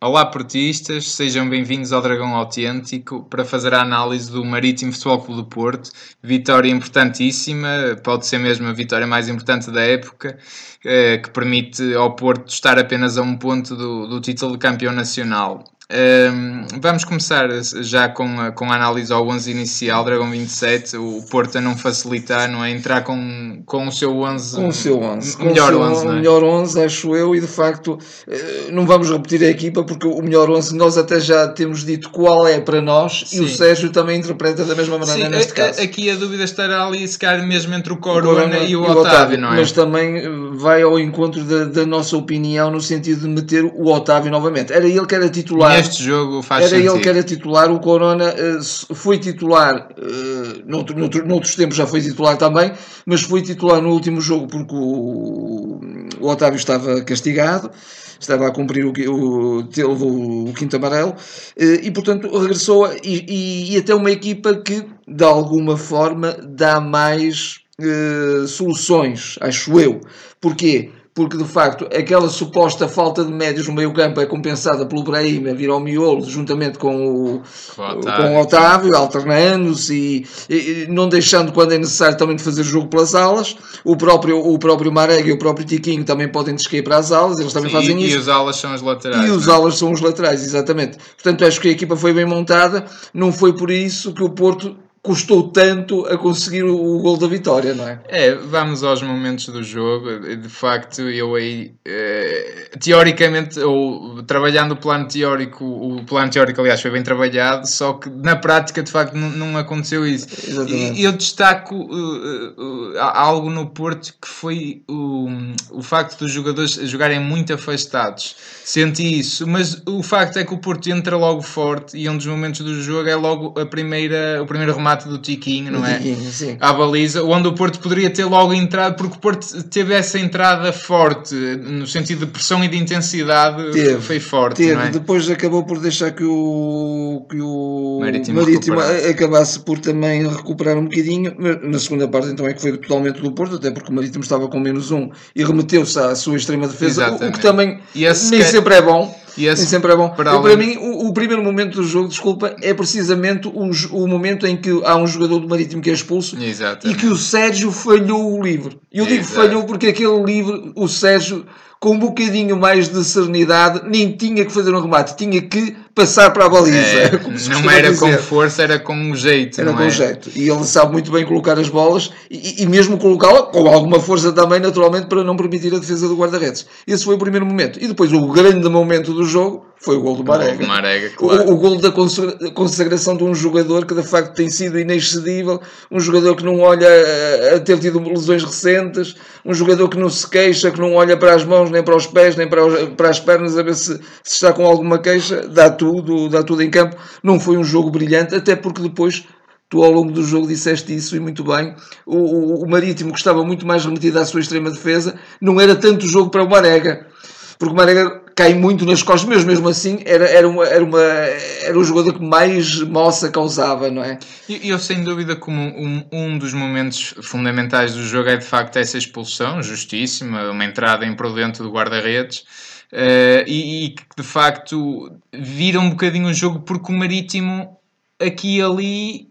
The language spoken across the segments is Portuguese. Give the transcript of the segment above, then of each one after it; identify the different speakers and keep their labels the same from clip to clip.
Speaker 1: Olá portistas, sejam bem-vindos ao Dragão Autêntico para fazer a análise do Marítimo Futebol Clube do Porto. Vitória importantíssima, pode ser mesmo a vitória mais importante da época, eh, que permite ao Porto estar apenas a um ponto do, do título de campeão nacional. Um, vamos começar já com a, com a análise ao 11 inicial, Dragão 27, o Porto a não facilitar, não é? Entrar com, com o seu 11.
Speaker 2: Com o seu 11.
Speaker 1: Melhor
Speaker 2: seu
Speaker 1: 11, não é?
Speaker 2: melhor 11, acho eu, e de facto eh, não vamos repetir a equipa porque o melhor 11 nós até já temos dito qual é para nós e o
Speaker 1: Sim.
Speaker 2: Sérgio também interpreta da mesma maneira
Speaker 1: Sim,
Speaker 2: neste
Speaker 1: a-
Speaker 2: caso.
Speaker 1: aqui a dúvida estará ali, se calhar mesmo entre o
Speaker 2: O
Speaker 1: Corona,
Speaker 2: Corona
Speaker 1: e o Otávio, não é?
Speaker 2: Mas também eh, vai ao encontro da, da nossa opinião no sentido de meter o Otávio novamente. Era ele que era titular.
Speaker 1: Neste jogo faz
Speaker 2: Era
Speaker 1: sentido.
Speaker 2: ele que era titular, o Corona eh, foi titular, eh, noutro, noutro, noutros tempos já foi titular também, mas foi titular no último jogo porque o, o Otávio estava castigado, estava a cumprir o, o, teve o, quinto amarelo, eh, e portanto regressou a- e, e, e até uma equipa que de alguma forma dá mais soluções, acho eu. Porquê? Porque de facto aquela suposta falta de médios no meio campo é compensada pelo Brahim a vir ao miolo juntamente com o,
Speaker 1: Com o
Speaker 2: com
Speaker 1: Otávio.
Speaker 2: o Otávio, alternando-se e, e- não deixando quando é necessário também de fazer jogo pelas alas. O próprio, o próprio Marega e o próprio Tiquinho também podem descair para as alas, eles também
Speaker 1: Sim,
Speaker 2: fazem
Speaker 1: e,
Speaker 2: isso.
Speaker 1: e os alas são os laterais.
Speaker 2: E
Speaker 1: não é?
Speaker 2: alas são os laterais, exatamente. Portanto, acho que a equipa foi bem montada. Não foi por isso que o Porto custou tanto a conseguir o, gol da vitória, não é?
Speaker 1: É, vamos aos momentos do jogo. De facto, eu aí, eh, teoricamente, ou trabalhando o plano teórico, o plano teórico, aliás, foi bem trabalhado, só que na prática, de facto, não, não aconteceu isso.
Speaker 2: Exatamente.
Speaker 1: E eu destaco eh, eh, algo no Porto que foi o, o facto dos jogadores jogarem muito afastados. Senti isso, mas o facto é que o Porto entra logo forte e um dos momentos do jogo é logo a primeira, o primeiro remate do Tiquinho, não é?
Speaker 2: Tiquinho, sim.
Speaker 1: à baliza, onde o Porto poderia ter logo entrado, porque o Porto teve essa entrada forte, no sentido de pressão e de intensidade,
Speaker 2: Teve,
Speaker 1: foi forte,
Speaker 2: Teve,
Speaker 1: não é?
Speaker 2: depois acabou por deixar que o, que o
Speaker 1: Marítimo
Speaker 2: Marítimo, acabasse por também recuperar um bocadinho. mas Na segunda parte, então, é que foi totalmente do Porto, até porque o Marítimo estava com menos um e remeteu-se à sua extrema defesa, o- o,
Speaker 1: Exatamente.
Speaker 2: que também
Speaker 1: E
Speaker 2: nem
Speaker 1: que-
Speaker 2: sempre é bom.
Speaker 1: E esse-
Speaker 2: nem sempre é bom.
Speaker 1: para
Speaker 2: Eu, para
Speaker 1: além-
Speaker 2: mim, o, primeiro momento do jogo, desculpa, é precisamente o, momento em que há um jogador do Marítimo que é expulso e
Speaker 1: Exatamente.
Speaker 2: que o Sérgio falhou o livre. Eu digo
Speaker 1: Exato.
Speaker 2: falhou porque aquele livre, o Sérgio, com um bocadinho mais de serenidade, nem tinha que fazer um remate, tinha que passar para a baliza.
Speaker 1: É, não era com
Speaker 2: dizer.
Speaker 1: força, era com um jeito,
Speaker 2: Era com
Speaker 1: é?
Speaker 2: jeito. E ele sabe muito bem colocar as bolas e, e mesmo colocá-la com alguma força também, naturalmente, para não permitir a defesa do guarda-redes. Esse foi o primeiro momento. E depois o grande momento do jogo foi o gol do Marega.
Speaker 1: O Marega, claro.
Speaker 2: O, o gol da consagra- consagração de um jogador que de facto tem sido inexcedível, um jogador que não olha a, a ter tido lesões recentes, um jogador que não se queixa, que não olha para as mãos, nem para os pés, nem para, os- para as pernas a ver se, se está com alguma queixa, dá tudo, dá tudo em campo. Não foi um jogo brilhante, até porque depois Tu ao longo do jogo disseste isso e muito bem. O, o, o Marítimo, que estava muito mais remetido à sua extrema defesa, não era tanto jogo para o Marega. Porque o Marega cai muito nas costas, mas mesmo assim era, era, uma, era, uma, era o jogador que mais moça causava, não é?
Speaker 1: E eu, sem dúvida, como um, um dos momentos fundamentais do jogo é de facto essa expulsão, justíssima, uma entrada imprudente do guarda-redes, e, e que de facto vira um bocadinho o jogo, porque o Marítimo, aqui e ali,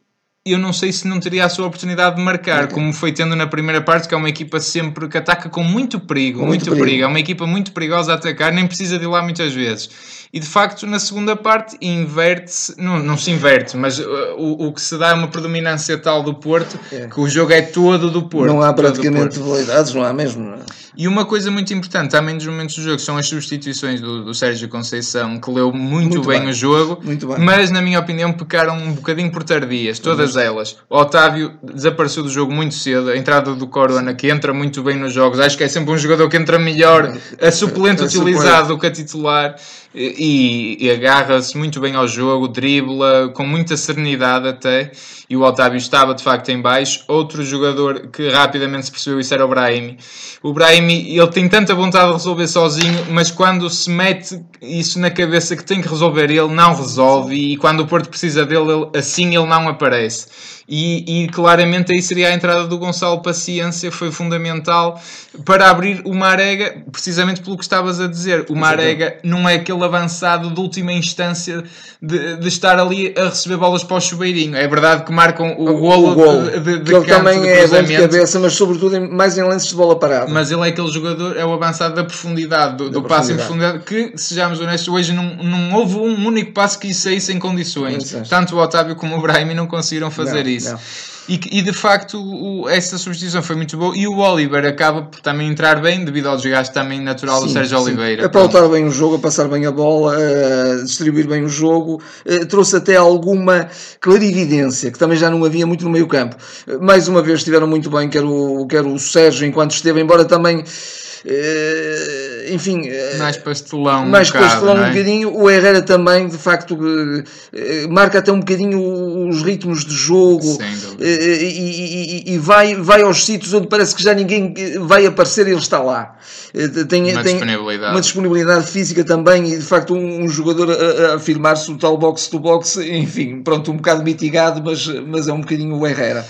Speaker 1: eu não sei se não teria a sua oportunidade de marcar, como foi tendo na primeira parte, que é uma equipa sempre que ataca com muito perigo, muito,
Speaker 2: muito
Speaker 1: perigo.
Speaker 2: perigo.
Speaker 1: É uma equipa muito perigosa a atacar, nem precisa de ir lá muitas vezes. E de facto, na segunda parte, inverte-se, não, não se inverte, mas uh, o, o que se dá é uma predominância tal do Porto,
Speaker 2: É.
Speaker 1: que o jogo é todo do Porto.
Speaker 2: não há praticamente
Speaker 1: Porto.
Speaker 2: habilidades, não há mesmo. não é?
Speaker 1: E uma coisa muito importante também dos momentos do jogo são as substituições do, do Sérgio Conceição, que leu muito,
Speaker 2: Muito
Speaker 1: bem,
Speaker 2: bem.
Speaker 1: o jogo,
Speaker 2: Muito bem.
Speaker 1: mas na minha opinião pecaram um bocadinho por tardias, todas elas. O Otávio desapareceu do jogo muito cedo, a entrada do Corona, que entra muito bem nos jogos, acho que é sempre um jogador que entra melhor a suplente
Speaker 2: A
Speaker 1: utilizado do que a titular e, e agarra-se muito bem ao jogo, dribla com muita serenidade até. E o Otávio estava de facto em baixo. Outro jogador que rapidamente se percebeu isso era o Brahimi. O Brahimi, ele tem tanta vontade de resolver sozinho, mas quando se mete isso na cabeça que tem que resolver, ele não resolve. E quando o Porto precisa dele, ele- assim ele não aparece. E, e, claramente aí seria a entrada do Gonçalo Paciência, foi fundamental para abrir o Marega, precisamente pelo que estavas a dizer. O Marega não é aquele avançado de última instância de, de estar ali a receber bolas para o chuveirinho. É verdade que marcam o, o golo,
Speaker 2: golo de, de, de que ele também de é bom de cabeça, mas sobretudo mais em lances de bola parada.
Speaker 1: Mas ele é aquele jogador, é o avançado da profundidade, do, do passe em profundidade, que, sejamos honestos, hoje não, não houve um único passo que saísse em condições. Tanto o Otávio como o Brahim não conseguiram fazer não, isso. Não. E, e, de facto o, essa substituição foi muito boa e o Oliver acaba por também entrar bem devido ao desgaste também natural sim, do Sérgio sim. Oliveira.
Speaker 2: A pautar bem o jogo, a passar bem a bola, a distribuir bem o jogo, eh, trouxe até alguma clarividência que também já não havia muito no meio campo. Mais uma vez estiveram muito bem, quer o, quer o Sérgio enquanto esteve, embora também Uh, enfim,
Speaker 1: uh, mais pastelão,
Speaker 2: mais um pastelão bocado, um é? bocadinho. O Herrera também, de facto, uh, marca até um bocadinho os ritmos de jogo e, e, e, vai, vai aos sítios onde parece que já ninguém vai aparecer, ele está lá.
Speaker 1: tem, uma, tem disponibilidade.
Speaker 2: uma disponibilidade física também e, de facto, um, um jogador a, a afirmar-se no tal box-to-box, enfim, pronto, um bocado mitigado, mas, mas é um bocadinho o Herrera.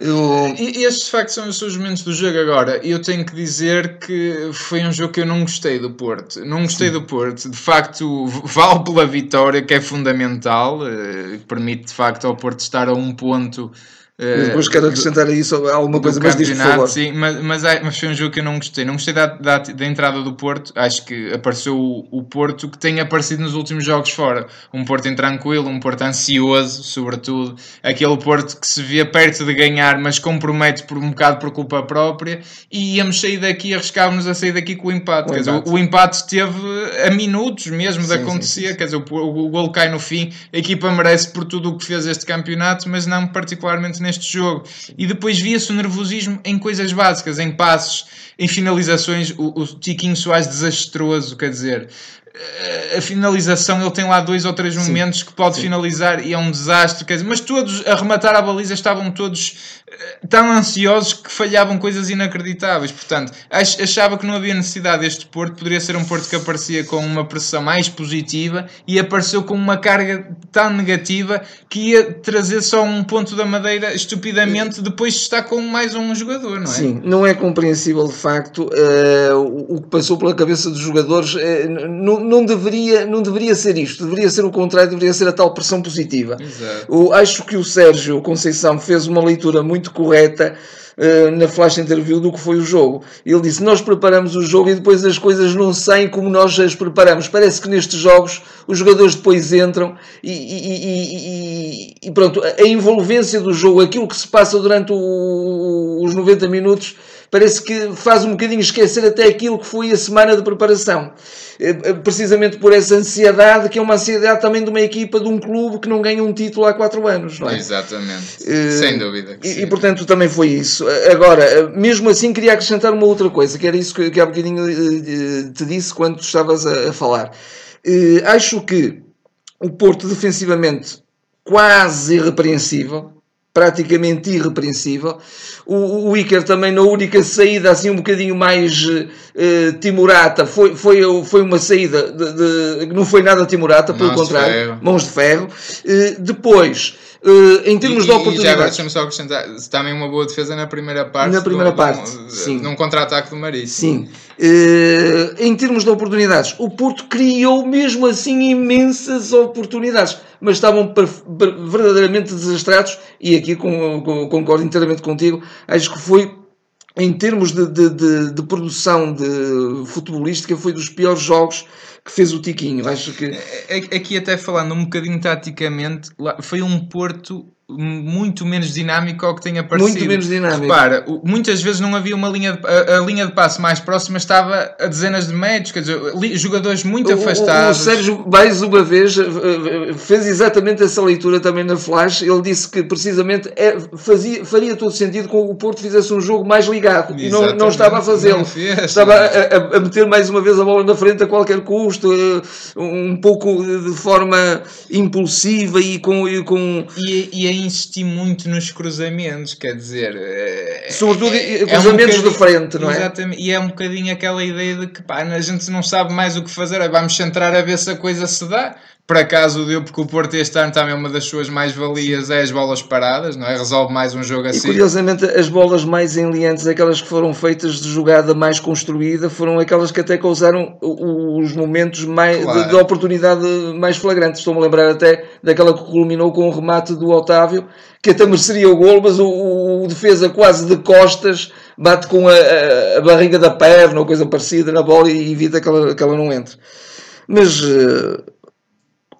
Speaker 1: Eu... E estes de facto são os seus momentos do jogo agora. Eu tenho que dizer que foi um jogo que eu não gostei do Porto. Não gostei Sim. do Porto. De facto, vale pela vitória, que é fundamental. Eh, permite de facto ao Porto estar a um ponto
Speaker 2: Uh, depois quero acrescentar a isso alguma coisa, mas diz por favor.
Speaker 1: Sim, mas, mas, mas, foi um jogo que eu não gostei. Não gostei da, da, da entrada do Porto. Acho que apareceu o, o, Porto que tem aparecido nos últimos jogos fora. Um Porto intranquilo, um Porto ansioso, sobretudo. Aquele Porto que se via perto de ganhar, mas compromete por um bocado por culpa própria. E íamos sair daqui, arriscávamos a sair daqui com o empate. O, quer empate. Dizer, o, o, empate esteve a minutos mesmo de sim, acontecer. Sim, sim. Quer dizer, o, o, o gol cai no fim. A equipa merece por tudo o que fez este campeonato, mas não particularmente neste neste jogo. E depois via-se o nervosismo em coisas básicas, em passos, em finalizações. O, o Tiquinho Soares desastroso, quer dizer, a finalização, ele tem lá dois ou três momentos sim, que pode sim. finalizar e é um desastre. Quer dizer, mas todos a rematar a baliza estavam todos eh, tão ansiosos que falhavam coisas inacreditáveis. Portanto, achava que não havia necessidade deste Porto. Poderia ser um Porto que aparecia com uma pressão mais positiva e apareceu com uma carga tão negativa que ia trazer só um ponto da madeira estupidamente depois de estar com mais um jogador, não é?
Speaker 2: Sim, não é compreensível de facto uh, o que passou pela cabeça dos jogadores. Uh, não, não, deveria, não deveria ser isto, deveria ser o contrário, deveria ser a tal pressão positiva.
Speaker 1: Exato.
Speaker 2: acho que o Sérgio Conceição fez uma leitura muito correta uh, na flash interview do que foi o jogo. Ele disse: Nós preparamos o jogo e depois as coisas não saem como nós as preparamos. Parece que nestes jogos os jogadores depois entram e, e, e, e pronto, a envolvência do jogo, aquilo que se passa durante o, os 90 minutos parece que faz um bocadinho esquecer até aquilo que foi a semana de preparação. Eh, eh, precisamente por essa ansiedade, que é uma ansiedade também de uma equipa, de um clube que não ganha um título há quatro anos, não é?
Speaker 1: Exatamente, uh, sem dúvida.
Speaker 2: E, e, portanto também foi isso. Agora, mesmo assim, queria acrescentar uma outra coisa, que era isso que, que há bocadinho uh, te disse quando estavas a, a falar. Uh, acho que o Porto defensivamente quase irrepreensível, praticamente irrepreensível. O, o Iker também na única saída assim um bocadinho mais uh, timorata foi, foi, foi uma saída de, de, não foi nada timorata, pelo contrário, mãos de ferro. Uh, depois Uh, em termos
Speaker 1: e,
Speaker 2: de oportunidades.
Speaker 1: já agora deixa-me só acrescentar, também uma boa defesa na primeira parte.
Speaker 2: Na primeira do, parte,
Speaker 1: do,
Speaker 2: sim.
Speaker 1: Num contra-ataque do Marítimo.
Speaker 2: Sim. Uh, em termos de oportunidades, o Porto criou mesmo assim imensas oportunidades, mas estavam verdadeiramente desastrados, e aqui com, com, concordo inteiramente contigo, acho que foi em termos de, de, de, de produção de futebolística, foi dos piores jogos que fez o Tiquinho. Acho que.
Speaker 1: Aqui, até falando um bocadinho taticamente, foi um Porto muito menos dinâmico ao que tem aparecido.
Speaker 2: Muito menos dinâmico.
Speaker 1: Repara, muitas vezes não havia uma linha de, a, a, linha de passe mais próxima estava a dezenas de metros, quer dizer, jogadores muito
Speaker 2: o,
Speaker 1: afastados.
Speaker 2: O, o Sérgio, mais uma vez, eh, eh, fez exatamente essa leitura também na Flash. Ele disse que precisamente é, fazia, faria todo sentido com o Porto fizesse um jogo mais ligado e não, não estava a fazê-lo. Estava a, a, a, meter mais uma vez a bola na frente a qualquer custo, eh, um pouco de forma impulsiva e com. E, com...
Speaker 1: e, e insisti muito nos cruzamentos, quer dizer.
Speaker 2: É, Sobretudo é, cruzamentos é um de frente, não é?
Speaker 1: Exatamente, e é um bocadinho aquela ideia de que pá, a gente não sabe mais o que fazer, vamos centrar a ver se a coisa se dá por acaso deu, porque o Porto este ano também uma das suas mais-valias é as bolas paradas, não é? Resolve mais um jogo assim.
Speaker 2: E curiosamente as bolas mais enliantes, aquelas que foram feitas de jogada mais construída, foram aquelas que até causaram os momentos mais, claro. de, de, oportunidade mais flagrantes. Estou-me a lembrar até daquela que culminou com o remate do Otávio, que até mereceria o gol, mas o, o defesa quase de costas bate com a, a, a, barriga da perna ou coisa parecida na bola e evita que ela, que ela não entre. Mas... Uh,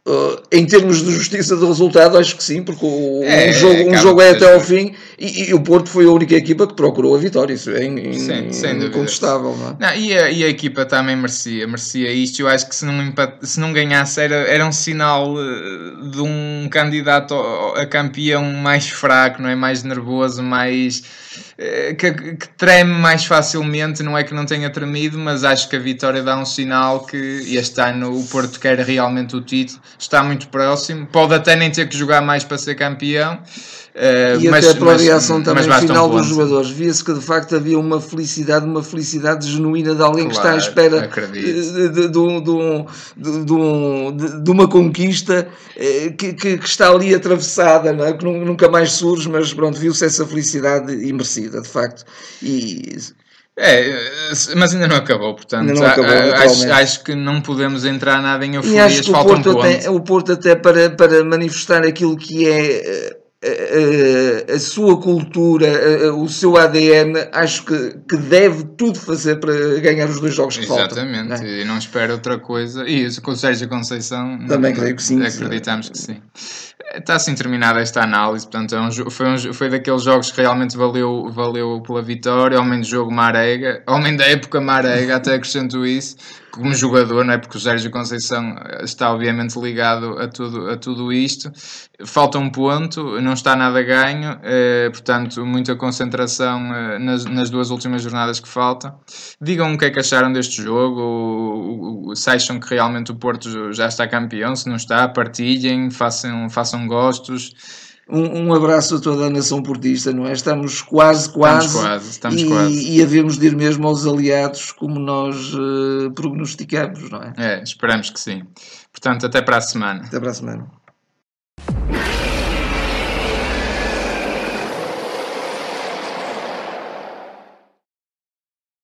Speaker 2: Uh, em termos de justiça de resultado, acho que sim, porque o, é, um jogo, um jogo é até ao fim e, e, o Porto foi a única equipa que procurou a vitória. Isso é in, sim, incontestável. Não, é?
Speaker 1: não e, a, e, a, equipa também merecia, merecia isto. Eu acho que se não, se não ganhasse era, era um sinal uh, de um candidato a campeão mais fraco, não é? mais nervoso, mais uh, que, que treme mais facilmente. Não é que não tenha tremido, mas acho que a vitória dá um sinal que este ano o Porto quer realmente o título está muito próximo. Pode até nem ter que jogar mais para ser campeão.
Speaker 2: Uh, e mas, até pela mas, reação também final um dos jogadores, via-se que de facto havia uma felicidade, uma felicidade genuína de alguém claro, que está à espera de, de, de, de, uma conquista eh, que, que, que, está ali atravessada, é? que nunca mais surge, mas pronto, viu-se essa felicidade imersida, de facto. E
Speaker 1: é, mas ainda não acabou, portanto, não acabou, acho, acho, que não podemos entrar nada em euforias, o Porto,
Speaker 2: um até, o Porto até para, para manifestar aquilo que é a, eh, a, eh, a sua cultura, a, o seu ADN, acho que, que deve tudo fazer para ganhar os dois jogos que
Speaker 1: Exatamente, faltam. Exatamente, é? e não espero outra coisa. E isso com o Sérgio Conceição,
Speaker 2: também creio que sim.
Speaker 1: Acreditamos que sim. Está assim terminada esta análise, portanto é um, foi, um, foi daqueles jogos que realmente valeu, valeu pela vitória, homem de jogo Marega, homem da época Marega, até acrescento isso, como jogador, não é? Porque o Sérgio Conceição está obviamente ligado a tudo, a tudo isto. Falta um ponto, não está nada ganho, eh, portanto, muita concentração eh, nas, nas, duas últimas jornadas que faltam. Digam o que é que acharam deste jogo, se acham que realmente o Porto já está campeão, se não está, partilhem, façam, façam gostos.
Speaker 2: Um, um, abraço a toda a nação portista, não é? Estamos quase, quase.
Speaker 1: Estamos quase, estamos
Speaker 2: e,
Speaker 1: quase.
Speaker 2: E havemos de ir mesmo aos aliados como nós uh, prognosticamos, não é?
Speaker 1: É, esperamos que sim. Portanto, até para a semana.
Speaker 2: Até para a semana.